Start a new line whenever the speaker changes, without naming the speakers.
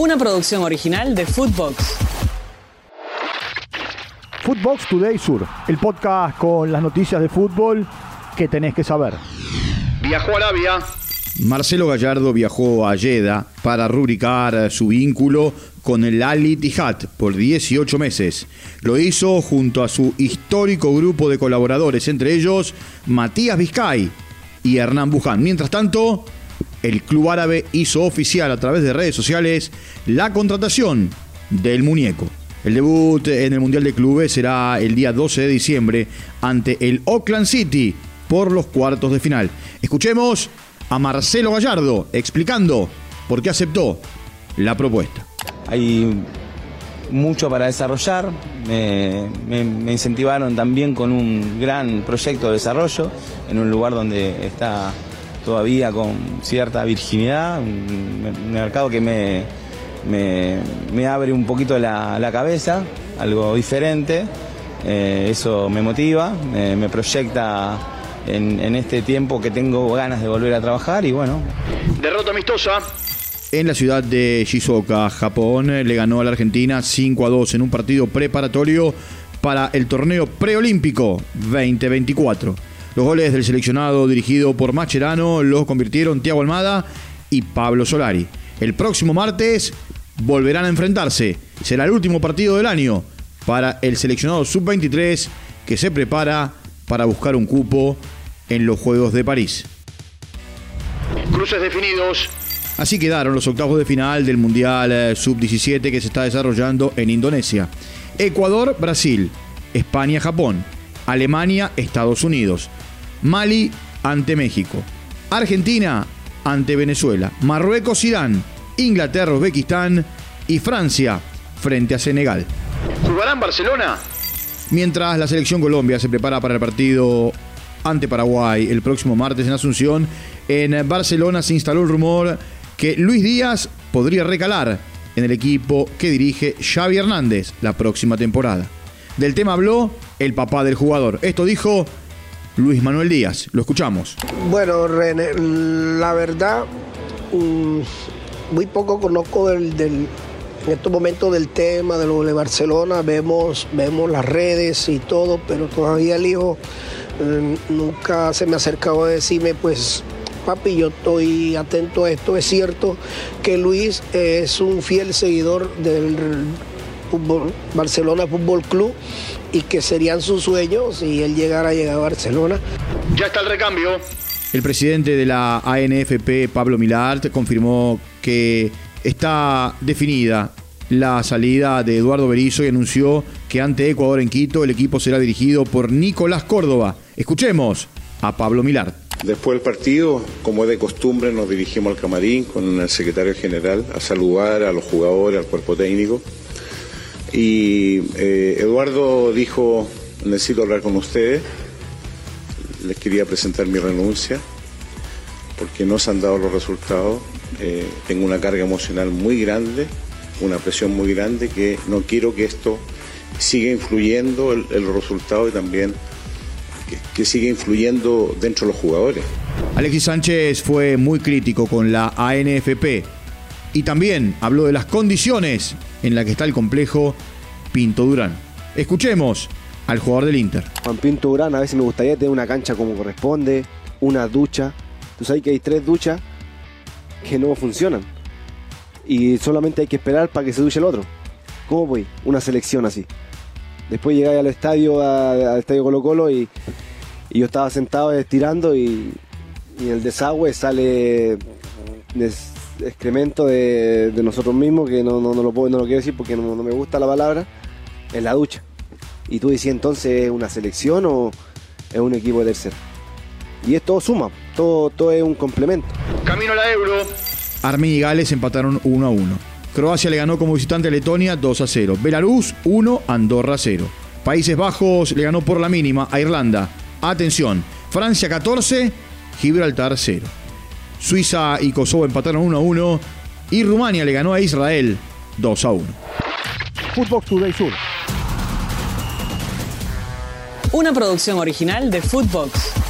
Una producción original de Footbox.
Footbox Today Sur, el podcast con las noticias de fútbol que tenés que saber.
Viajó a Arabia.
Marcelo Gallardo viajó a Jeddah para rubricar su vínculo con el Al Ittihad por 18 meses. Lo hizo junto a su histórico grupo de colaboradores, entre ellos Matías Vizcay y Hernán Buján. Mientras tanto, el club árabe hizo oficial a través de redes sociales la contratación del muñeco. El debut en el Mundial de Clubes será el día 12 de diciembre ante el Auckland City por los cuartos de final. Escuchemos a Marcelo Gallardo explicando por qué aceptó la propuesta.
Hay mucho para desarrollar, me, incentivaron también con un gran proyecto de desarrollo en un lugar donde está todavía con cierta virginidad, un mercado que me, me, abre un poquito la, cabeza, algo diferente, eh, eso me motiva, me, proyecta en, en, este tiempo que tengo ganas de volver a trabajar y bueno.
Derrota amistosa.
En la ciudad de Shizuoka, Japón, le ganó a la Argentina 5 a 2 en un partido preparatorio para el torneo preolímpico 2024. Los goles del seleccionado dirigido por Macherano los convirtieron Tiago Almada y Pablo Solari. El próximo martes volverán a enfrentarse. Será el último partido del año para el seleccionado sub-23 que se prepara para buscar un cupo en los Juegos de París.
Cruces definidos.
Así quedaron los octavos de final del Mundial eh, Sub-17 que se está desarrollando en Indonesia. Ecuador, Brasil. España, Japón. Alemania, Estados Unidos. Mali ante México. Argentina ante Venezuela. Marruecos, Irán. Inglaterra, Uzbekistán y Francia frente a Senegal.
¿Jugarán Barcelona?
Mientras la selección Colombia se prepara para el partido ante Paraguay el próximo martes en Asunción, en Barcelona se instaló el rumor que Luis Díaz podría recalar en el equipo que dirige Xavi Hernández la próxima temporada. Del tema habló el papá del jugador. Esto dijo Luis Manuel Díaz. Lo escuchamos.
Bueno, René, la verdad, mm, muy poco conozco en estos momentos del tema de lo de Barcelona, vemos, vemos las redes y todo, pero todavía el hijo mm, nunca se me ha acercado a decirme, pues, papi, yo estoy atento a esto. Es cierto que Luis es un fiel seguidor del Barcelona Fútbol Club y que serían sus sueños si él llegara a llegar a Barcelona.
Ya está el recambio.
El presidente de la ANFP, Pablo Milart, confirmó que está definida la salida de Eduardo Berizzo y anunció que ante Ecuador en Quito el equipo será dirigido por Nicolás Córdoba. Escuchemos a Pablo Milart.
Después del partido, como es de costumbre, nos dirigimos al camarín con el secretario general a saludar a los jugadores, al cuerpo técnico. Y eh, Eduardo dijo, necesito hablar con ustedes, les quería presentar mi renuncia, porque no se han dado los resultados, eh, tengo una carga emocional muy grande, una presión muy grande, que no quiero que esto siga influyendo el, el resultado y también que, que siga influyendo dentro de los jugadores.
Alexis Sánchez fue muy crítico con la ANFP y también habló de las condiciones en las que está el complejo Pinto Durán. Escuchemos al jugador del Inter.
Juan Pinto Durán, a veces me gustaría tener una cancha como corresponde, una ducha. Tú sabes que hay tres duchas que no funcionan. Y solamente hay que esperar para que se duche el otro. ¿Cómo voy? Una selección así. Después llegué al estadio, al estadio Colo Colo y, yo estaba sentado estirando y el desagüe sale excremento de, nosotros mismos, que no, no, lo puedo, no lo quiero decir porque no, me gusta la palabra, en la ducha. Y tú decías entonces, ¿es una selección o es un equipo de tercera? Y esto suma, todo, todo es un complemento.
Camino a la Euro.
Armenia y Gales empataron 1 a 1. Croacia le ganó como visitante a Letonia 2 a 0. Belarus 1, Andorra 0. Países Bajos le ganó por la mínima a Irlanda. Atención, Francia 14, Gibraltar 0. Suiza y Kosovo empataron 1 a 1 y Rumania le ganó a Israel 2 a 1.
Footbox Today Sur.
Una producción original de Footbox.